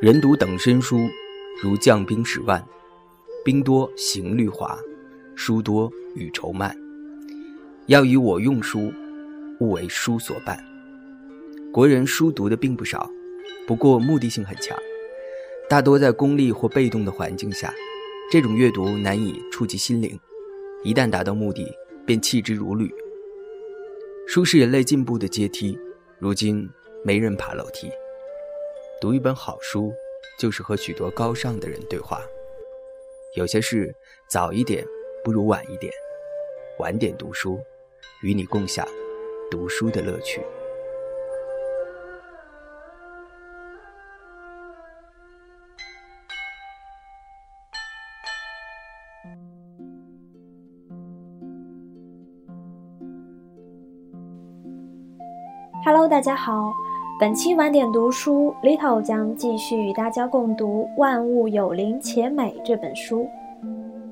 人读等身书，如将兵十万，兵多行律滑，书多语愁慢。要以我用书，勿为书所伴。国人书读的并不少，不过目的性很强，大多在功利或被动的环境下，这种阅读难以触及心灵。一旦达到目的，便弃之如履。书是人类进步的阶梯，如今没人爬楼梯。读一本好书，就是和许多高尚的人对话。有些事早一点不如晚一点，晚点读书，与你共享读书的乐趣。Hello，大家好。本期晚点读书，Little 将继续与大家共读《万物有灵且美》这本书。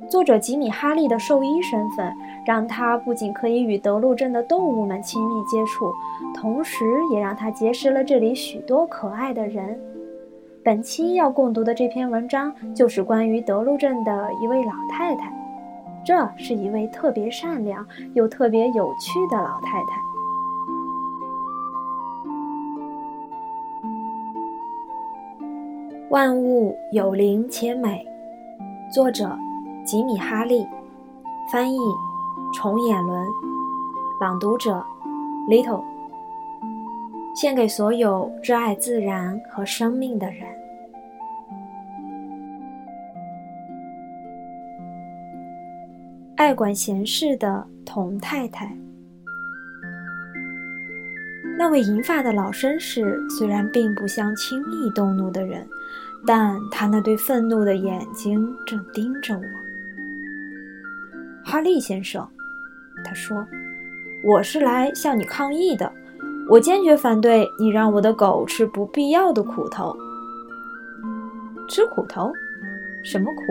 作者吉米·哈利的兽医身份，让他不仅可以与德路镇的动物们亲密接触，同时也让他结识了这里许多可爱的人。本期要共读的这篇文章，就是关于德路镇的一位老太太。这是一位特别善良又特别有趣的老太太。万物有灵且美，作者吉米·哈利，翻译重眼轮，朗读者 Little，献给所有热爱自然和生命的人。爱管闲事的童太太，那位银发的老绅士虽然并不像轻易动怒的人。但他那对愤怒的眼睛正盯着我，哈利先生，他说：“我是来向你抗议的，我坚决反对你让我的狗吃不必要的苦头。吃苦头？什么苦？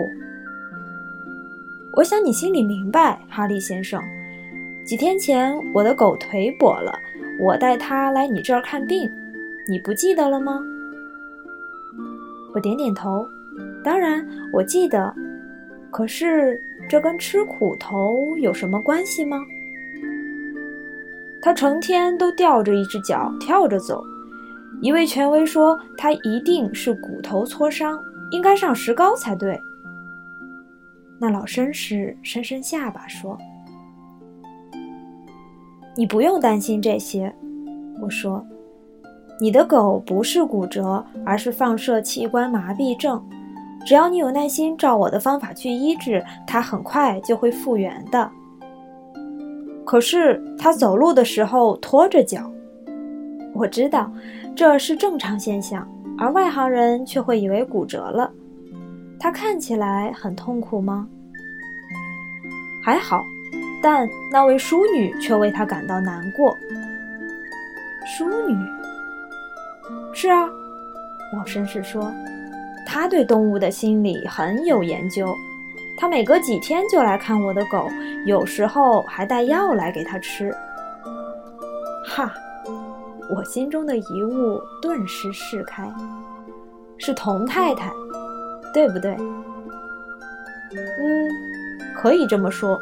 我想你心里明白，哈利先生。几天前我的狗腿跛了，我带他来你这儿看病，你不记得了吗？”我点点头，当然我记得。可是这跟吃苦头有什么关系吗？他成天都吊着一只脚跳着走。一位权威说他一定是骨头挫伤，应该上石膏才对。那老绅士伸伸下巴说：“你不用担心这些。”我说。你的狗不是骨折，而是放射器官麻痹症。只要你有耐心，照我的方法去医治，它很快就会复原的。可是它走路的时候拖着脚，我知道这是正常现象，而外行人却会以为骨折了。它看起来很痛苦吗？还好，但那位淑女却为他感到难过。淑女。是啊，老绅士说，他对动物的心理很有研究。他每隔几天就来看我的狗，有时候还带药来给他吃。哈，我心中的疑雾顿时释开，是童太太，对不对？嗯，可以这么说。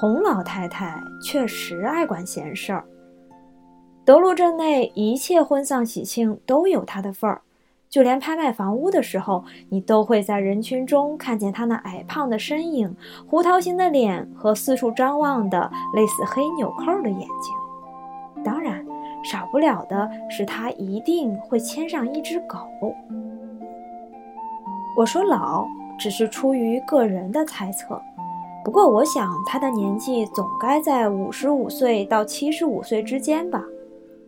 童老太太确实爱管闲事儿。德路镇内一切婚丧喜庆都有她的份儿，就连拍卖房屋的时候，你都会在人群中看见她那矮胖的身影、胡桃型的脸和四处张望的类似黑纽扣的眼睛。当然，少不了的是他一定会牵上一只狗。我说老，只是出于个人的猜测，不过我想他的年纪总该在五十五岁到七十五岁之间吧。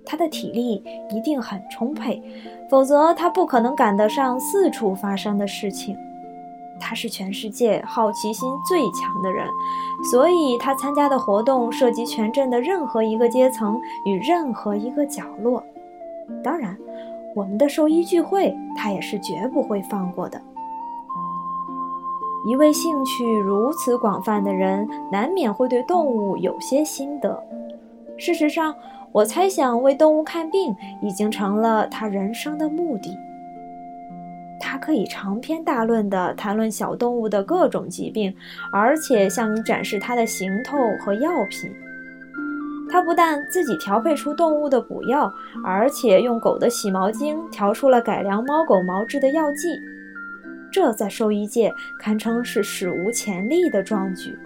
他的体力一定很充沛，否则他不可能赶得上四处发生的事情。他是全世界好奇心最强的人，所以他参加的活动涉及全镇的任何一个阶层与任何一个角落。当然，我们的兽医聚会他也是绝不会放过的。一位兴趣如此广泛的人，难免会对动物有些心得。事实上，我猜想，为动物看病已经成了他人生的目的。他可以长篇大论地谈论小动物的各种疾病，而且向你展示它的行头和药品。他不但自己调配出动物的补药，而且用狗的洗毛精调出了改良猫狗毛质的药剂。这在兽医界堪称是史无前例的壮举。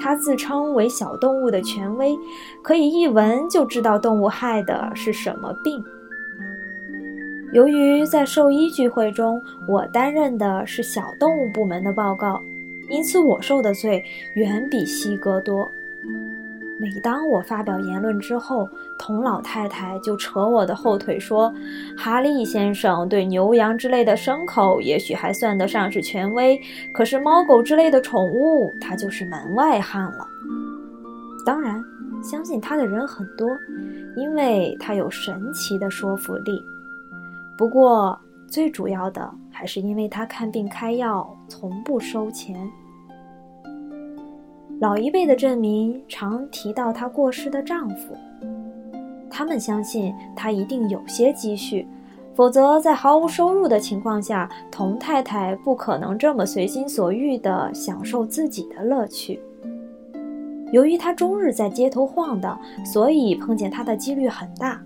他自称为小动物的权威，可以一闻就知道动物害的是什么病。由于在兽医聚会中，我担任的是小动物部门的报告，因此我受的罪远比西哥多。每当我发表言论之后，童老太太就扯我的后腿说：“哈利先生对牛羊之类的牲口也许还算得上是权威，可是猫狗之类的宠物，他就是门外汉了。”当然，相信他的人很多，因为他有神奇的说服力。不过，最主要的还是因为他看病开药从不收钱。老一辈的镇民常提到她过世的丈夫，他们相信她一定有些积蓄，否则在毫无收入的情况下，童太太不可能这么随心所欲地享受自己的乐趣。由于她终日在街头晃荡，所以碰见她的几率很大。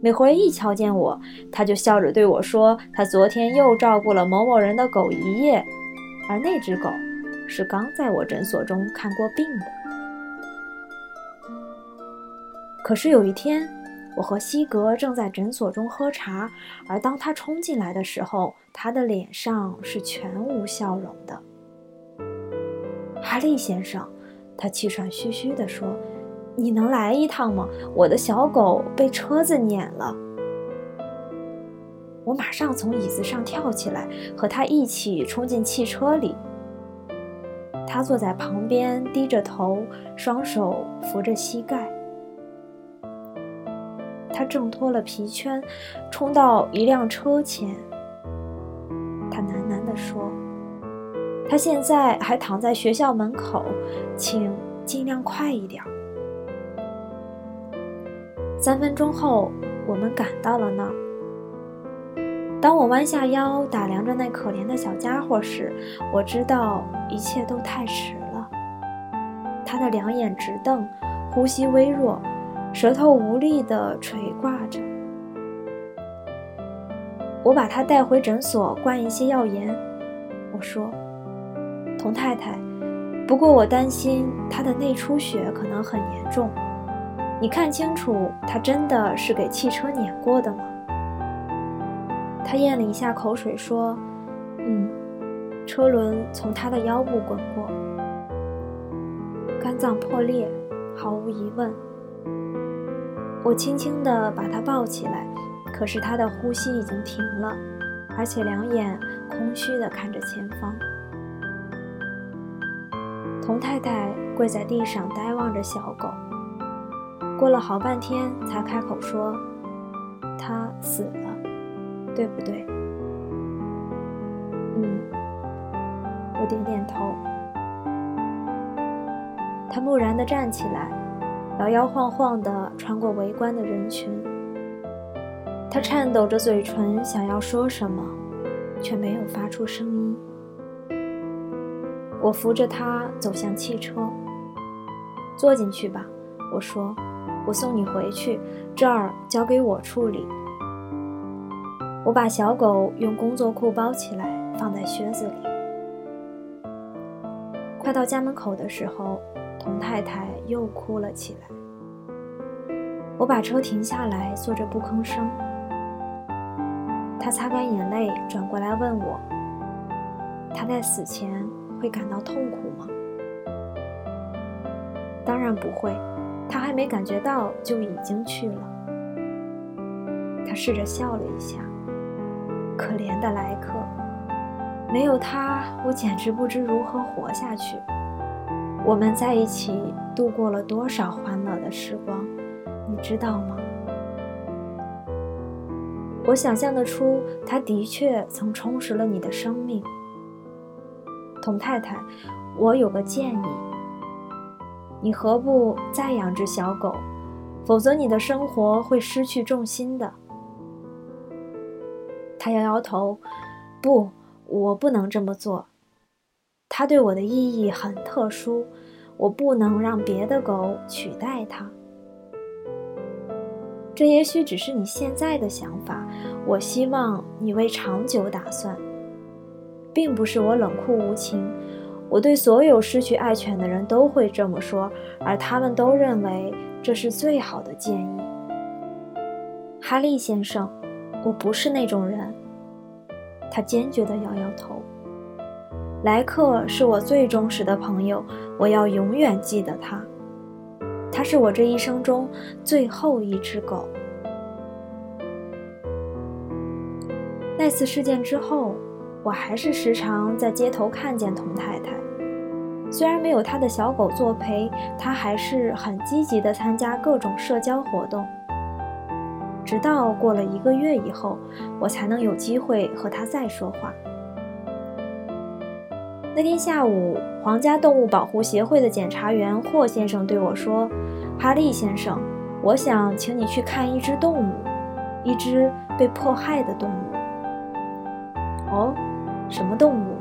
每回一瞧见我，他就笑着对我说：“他昨天又照顾了某某人的狗一夜，而那只狗是刚在我诊所中看过病的。”可是有一天，我和西格正在诊所中喝茶，而当他冲进来的时候，他的脸上是全无笑容的。哈利先生，他气喘吁吁地说。你能来一趟吗？我的小狗被车子碾了。我马上从椅子上跳起来，和他一起冲进汽车里。他坐在旁边，低着头，双手扶着膝盖。他挣脱了皮圈，冲到一辆车前。他喃喃地说：“他现在还躺在学校门口，请尽量快一点。”三分钟后，我们赶到了那儿。当我弯下腰打量着那可怜的小家伙时，我知道一切都太迟了。他的两眼直瞪，呼吸微弱，舌头无力地垂挂着。我把他带回诊所，灌一些药盐。我说：“童太太，不过我担心他的内出血可能很严重。”你看清楚，他真的是给汽车碾过的吗？他咽了一下口水，说：“嗯，车轮从他的腰部滚过，肝脏破裂，毫无疑问。”我轻轻地把他抱起来，可是他的呼吸已经停了，而且两眼空虚地看着前方。童太太跪在地上，呆望着小狗。过了好半天，才开口说：“他死了，对不对？”“嗯。”我点点头。他木然地站起来，摇摇晃晃地穿过围观的人群。他颤抖着嘴唇，想要说什么，却没有发出声音。我扶着他走向汽车，坐进去吧，我说。我送你回去，这儿交给我处理。我把小狗用工作裤包起来，放在靴子里。快到家门口的时候，童太太又哭了起来。我把车停下来，坐着不吭声。她擦干眼泪，转过来问我：“他在死前会感到痛苦吗？”“当然不会。”他还没感觉到，就已经去了。她试着笑了一下，可怜的莱克，没有他，我简直不知如何活下去。我们在一起度过了多少欢乐的时光，你知道吗？我想象得出，他的确曾充实了你的生命。童太太，我有个建议。你何不再养只小狗，否则你的生活会失去重心的。他摇摇头，不，我不能这么做。它对我的意义很特殊，我不能让别的狗取代它。这也许只是你现在的想法，我希望你为长久打算。并不是我冷酷无情，我对所有失去爱犬的人都会这么说，而他们都认为这是最好的建议。哈利先生，我不是那种人。他坚决地摇摇头。莱克是我最忠实的朋友，我要永远记得他。他是我这一生中最后一只狗。那次事件之后，我还是时常在街头看见童太太。虽然没有他的小狗作陪，他还是很积极地参加各种社交活动。直到过了一个月以后，我才能有机会和他再说话。那天下午，皇家动物保护协会的检察员霍先生对我说：“哈利先生，我想请你去看一只动物，一只被迫害的动物。”“哦，什么动物？”“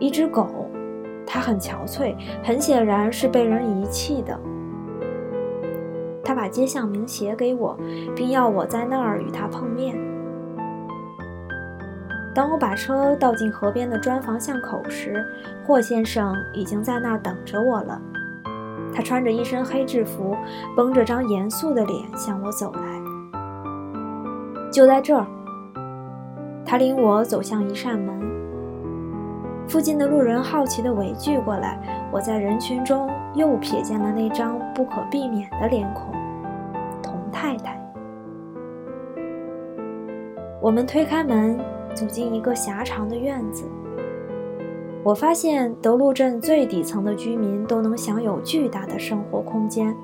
一只狗，它很憔悴，很显然是被人遗弃的。”他把街巷名写给我，并要我在那儿与他碰面。当我把车倒进河边的砖房巷口时，霍先生已经在那儿等着我了。他穿着一身黑制服，绷着张严肃的脸向我走来。就在这儿，他领我走向一扇门。附近的路人好奇地围聚过来，我在人群中又瞥见了那张不可避免的脸孔——太太。我们推开门。走进一个狭长的院子，我发现德路镇最底层的居民都能享有巨大的生活空间。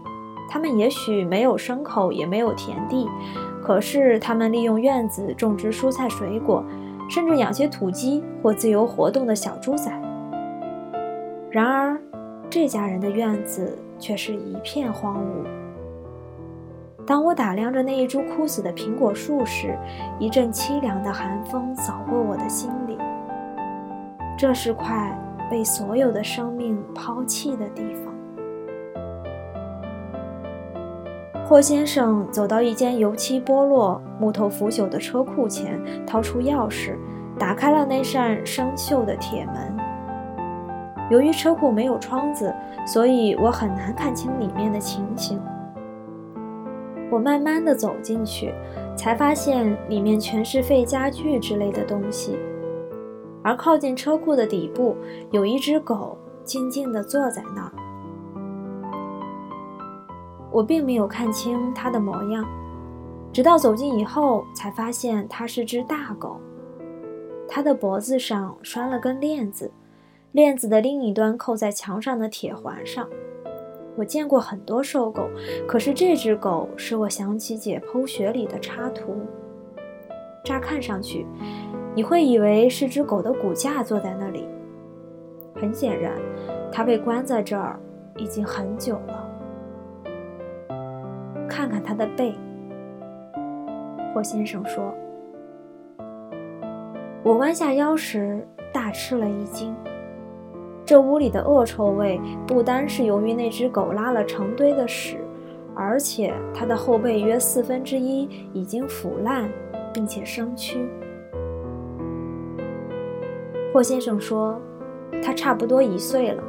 他们也许没有牲口，也没有田地，可是他们利用院子种植蔬菜水果，甚至养些土鸡或自由活动的小猪仔。然而，这家人的院子却是一片荒芜。当我打量着那一株枯死的苹果树时，一阵凄凉的寒风扫过我的心里。这是块被所有的生命抛弃的地方。霍先生走到一间油漆剥落、木头腐朽的车库前，掏出钥匙，打开了那扇生锈的铁门。由于车库没有窗子，所以我很难看清里面的情形。我慢慢的走进去，才发现里面全是废家具之类的东西，而靠近车库的底部有一只狗静静的坐在那儿。我并没有看清它的模样，直到走近以后才发现它是只大狗。它的脖子上拴了根链子，链子的另一端扣在墙上的铁环上。我见过很多瘦狗，可是这只狗使我想起解剖学里的插图。乍看上去，你会以为是只狗的骨架坐在那里。很显然，它被关在这儿已经很久了。看看它的背，霍先生说。我弯下腰时，大吃了一惊。这屋里的恶臭味不单是由于那只狗拉了成堆的屎，而且它的后背约四分之一已经腐烂，并且生蛆。霍先生说，它差不多一岁了，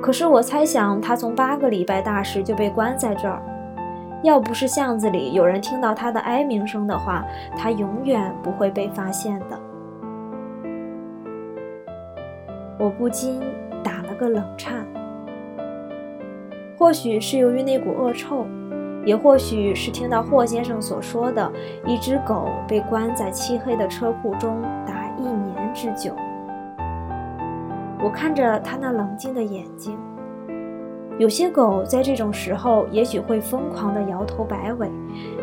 可是我猜想它从八个礼拜大时就被关在这儿。要不是巷子里有人听到它的哀鸣声的话，它永远不会被发现的。我不禁。个冷颤，或许是由于那股恶臭，也或许是听到霍先生所说的一只狗被关在漆黑的车库中达一年之久。我看着他那冷静的眼睛，有些狗在这种时候也许会疯狂地摇头摆尾，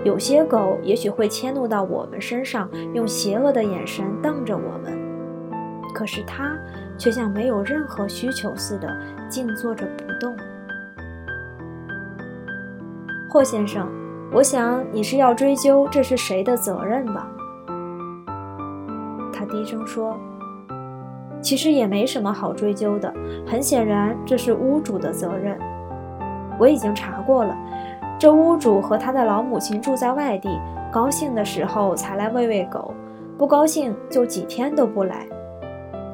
有些狗也许会迁怒到我们身上，用邪恶的眼神瞪着我们。可是他。却像没有任何需求似的，静坐着不动。霍先生，我想你是要追究这是谁的责任吧？他低声说：“其实也没什么好追究的，很显然这是屋主的责任。我已经查过了，这屋主和他的老母亲住在外地，高兴的时候才来喂喂狗，不高兴就几天都不来。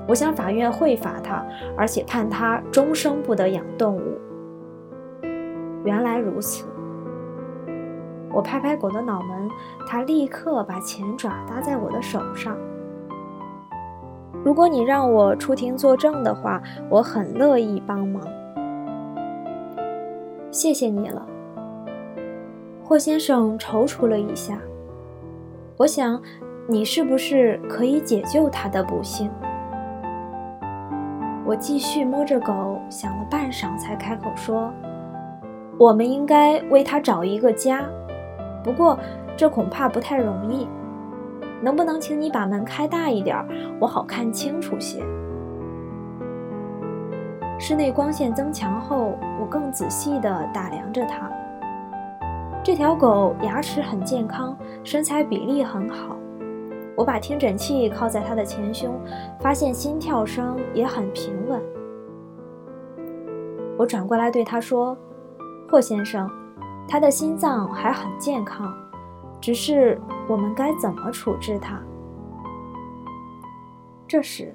我想法院会罚他，而且判他终生不得养动物。原来如此。”我拍拍狗的脑门，它立刻把前爪搭在我的手上。如果你让我出庭作证的话，我很乐意帮忙。谢谢你了，霍先生踌躇了一下。我想，你是不是可以解救他的不幸？我继续摸着狗，想了半晌，才开口说：“我们应该为它找一个家，不过这恐怕不太容易。”能不能请你把门开大一点，我好看清楚些。室内光线增强后，我更仔细地打量着它。这条狗牙齿很健康，身材比例很好。我把听诊器靠在他的前胸，发现心跳声也很平稳。我转过来对他说：“霍先生，他的心脏还很健康。”只是我们该怎么处置他？这时，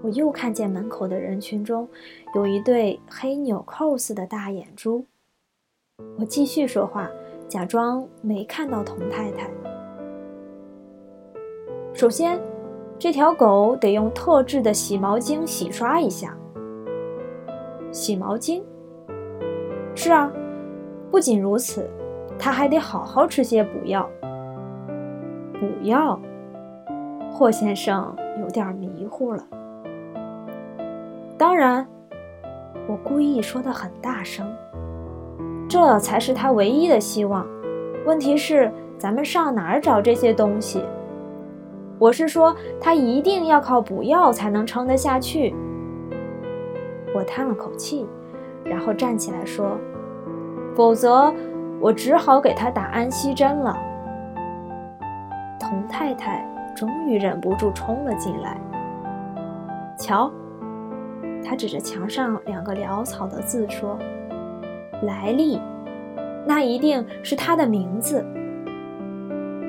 我又看见门口的人群中有一对黑纽扣似的大眼珠。我继续说话，假装没看到童太太。首先，这条狗得用特制的洗毛精洗刷一下。洗毛精？是啊，不仅如此。他还得好好吃些补药。补药，霍先生有点迷糊了。当然，我故意说的很大声，这才是他唯一的希望。问题是，咱们上哪儿找这些东西？我是说，他一定要靠补药才能撑得下去。我叹了口气，然后站起来说：“否则。”我只好给他打安息针了。童太太终于忍不住冲了进来。瞧，他指着墙上两个潦草的字说：“莱利，那一定是他的名字。”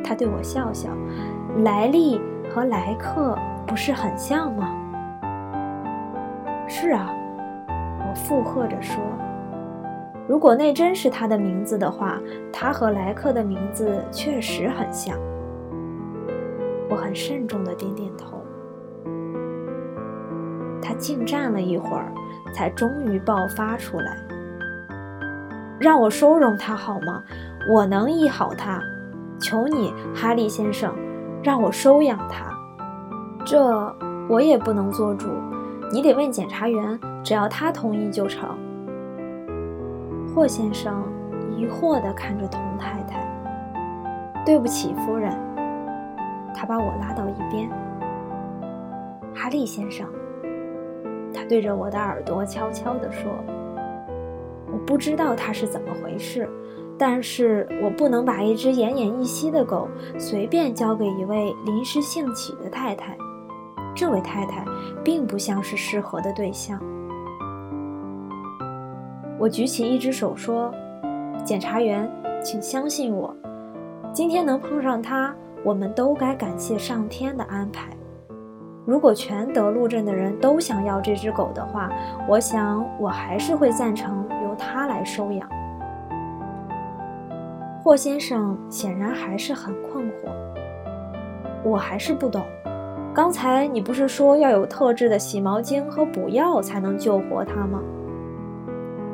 他对我笑笑：“莱利和莱克不是很像吗？”“是啊。”我附和着说。如果那真是他的名字的话，他和莱克的名字确实很像。我很慎重的点点头。他静站了一会儿，才终于爆发出来：“让我收容他好吗？我能医好他。求你，哈利先生，让我收养他。这我也不能做主，你得问检察员，只要他同意就成。”霍先生疑惑地看着童太太。“对不起，夫人。”他把我拉到一边。“哈利先生。”他对着我的耳朵悄悄地说：“我不知道他是怎么回事，但是我不能把一只奄奄一息的狗随便交给一位临时兴起的太太。这位太太并不像是适合的对象。”我举起一只手说：“检察员，请相信我，今天能碰上他，我们都该感谢上天的安排。如果全德路镇的人都想要这只狗的话，我想我还是会赞成由他来收养。”霍先生显然还是很困惑，我还是不懂。刚才你不是说要有特制的洗毛精和补药才能救活它吗？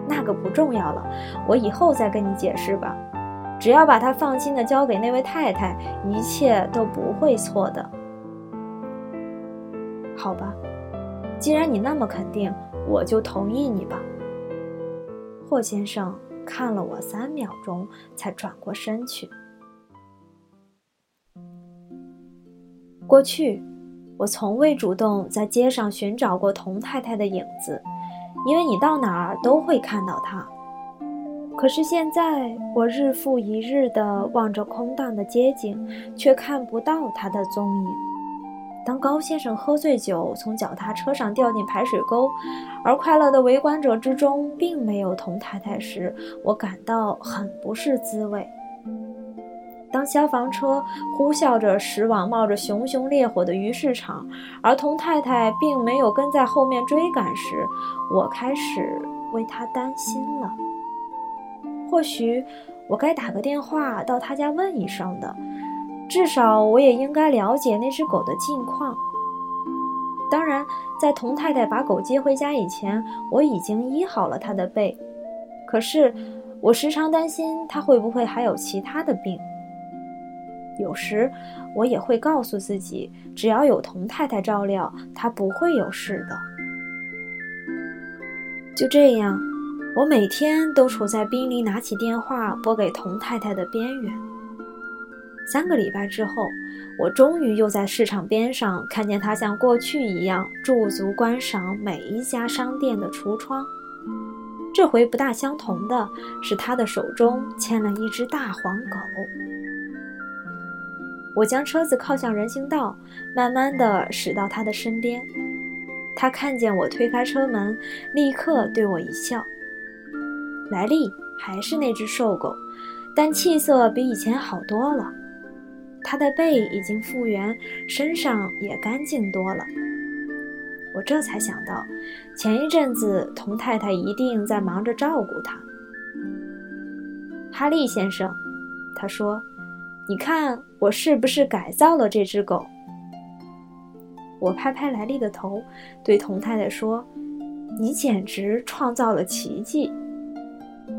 那个不重要了，我以后再跟你解释吧。只要把它放心的交给那位太太，一切都不会错的。好吧，既然你那么肯定，我就同意你吧。霍先生看了我三秒钟，才转过身去。过去，我从未主动在街上寻找过童太太的影子。因为你到哪儿都会看到她。可是现在，我日复一日地望着空荡的街景，却看不到她的踪影。当高先生喝醉酒从脚踏车上掉进排水沟，而快乐的围观者之中并没有童太太时，我感到很不是滋味。当消防车呼啸着驶往冒着熊熊烈火的鱼市场，而童太太并没有跟在后面追赶时，我开始为她担心了。或许我该打个电话到他家问一声的。至少我也应该了解那只狗的近况。当然，在童太太把狗接回家以前，我已经医好了它的背。可是，我时常担心它会不会还有其他的病。有时，我也会告诉自己，只要有童太太照料，它不会有事的。就这样，我每天都处在濒临拿起电话拨给童太太的边缘。三个礼拜之后，我终于又在市场边上看见他像过去一样驻足观赏每一家商店的橱窗。这回不大相同的是，他的手中牵了一只大黄狗。我将车子靠向人行道，慢慢地驶到他的身边。他看见我推开车门，立刻对我一笑。莱利还是那只瘦狗，但气色比以前好多了。他的背已经复原，身上也干净多了。我这才想到，前一阵子童太太一定在忙着照顾他。哈利先生，他说：“你看我是不是改造了这只狗？”我拍拍莱利的头，对童太太说：“你简直创造了奇迹！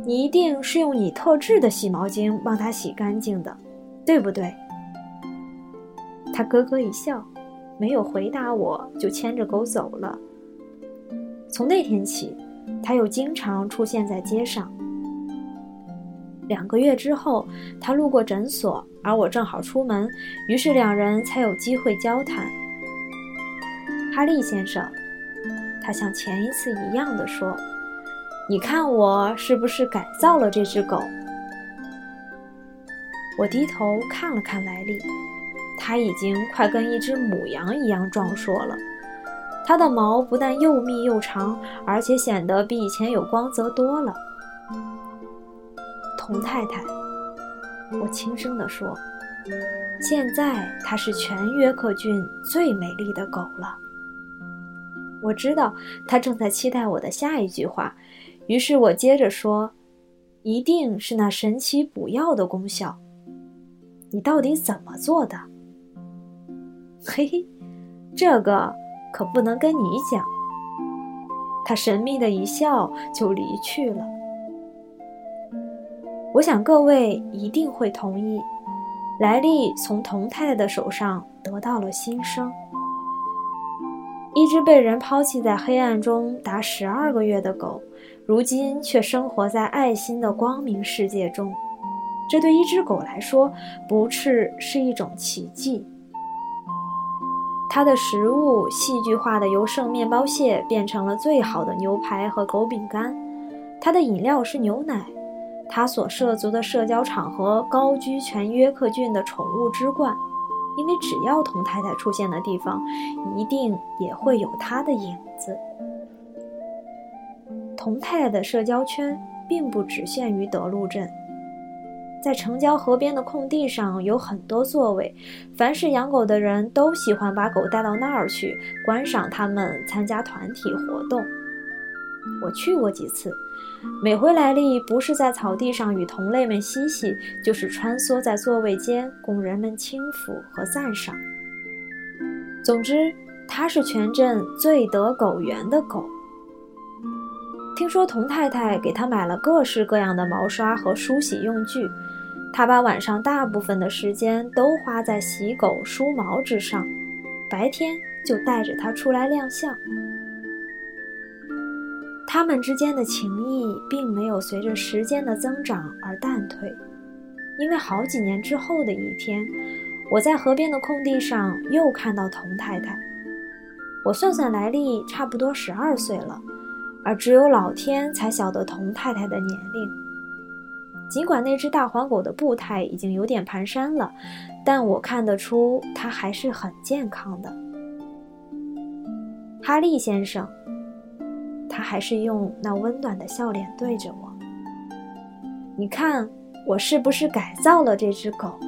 你一定是用你特制的洗毛巾帮它洗干净的，对不对？”他咯咯一笑，没有回答我，就牵着狗走了。从那天起，他又经常出现在街上。两个月之后，他路过诊所，而我正好出门，于是两人才有机会交谈。哈利先生，他像前一次一样的说：“你看我是不是改造了这只狗？”我低头看了看莱利。它已经快跟一只母羊一样壮硕了，它的毛不但又密又长，而且显得比以前有光泽多了。童太太，我轻声地说：“现在它是全约克郡最美丽的狗了。”我知道它正在期待我的下一句话，于是我接着说：“一定是那神奇补药的功效。你到底怎么做的？”嘿嘿，这个可不能跟你讲。他神秘的一笑，就离去了。我想各位一定会同意，莱利从童太太的手上得到了新生。一只被人抛弃在黑暗中达十二个月的狗，如今却生活在爱心的光明世界中。这对一只狗来说，不啻是一种奇迹。它的食物戏剧化的由剩面包屑变成了最好的牛排和狗饼干，它的饮料是牛奶，它所涉足的社交场合高居全约克郡的宠物之冠，因为只要童太太出现的地方，一定也会有它的影子。童太太的社交圈并不只限于德路镇。在城郊河边的空地上有很多座位，凡是养狗的人都喜欢把狗带到那儿去观赏它们参加团体活动。我去过几次，每回来历不是在草地上与同类们嬉戏，就是穿梭在座位间供人们轻抚和赞赏。总之，它是全镇最得狗缘的狗。听说童太太给他买了各式各样的毛刷和梳洗用具。他把晚上大部分的时间都花在洗狗、梳毛之上，白天就带着它出来亮相。他们之间的情谊并没有随着时间的增长而淡退，因为好几年之后的一天，我在河边的空地上又看到童太太。我算算来历，差不多十二岁了，而只有老天才晓得童太太的年龄。尽管那只大黄狗的步态已经有点蹒跚了，但我看得出它还是很健康的。哈利先生，他还是用那温暖的笑脸对着我。你看，我是不是改造了这只狗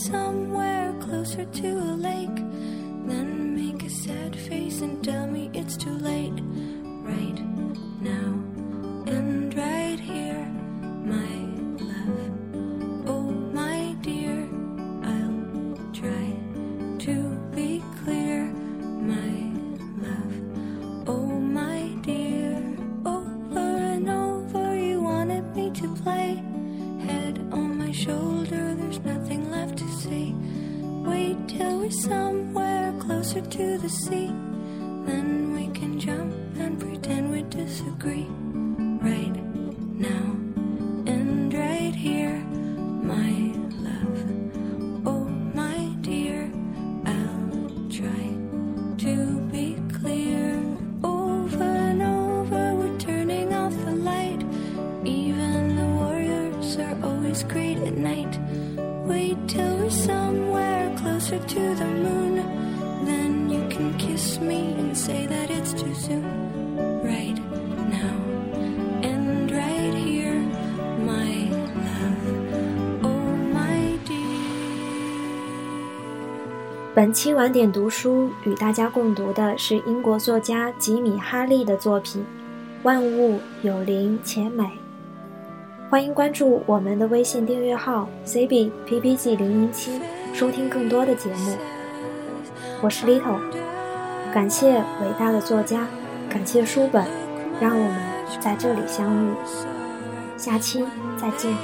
somewhere closer to a lake. Disagree. Right 本期晚点读书与大家共读的是英国作家吉米·哈利的作品《万物有灵且美》。欢迎关注我们的微信订阅号 CBPPG 零零七，收听更多的节目。我是 Little。感谢伟大的作家，感谢书本，让我们在这里相遇。下期再见。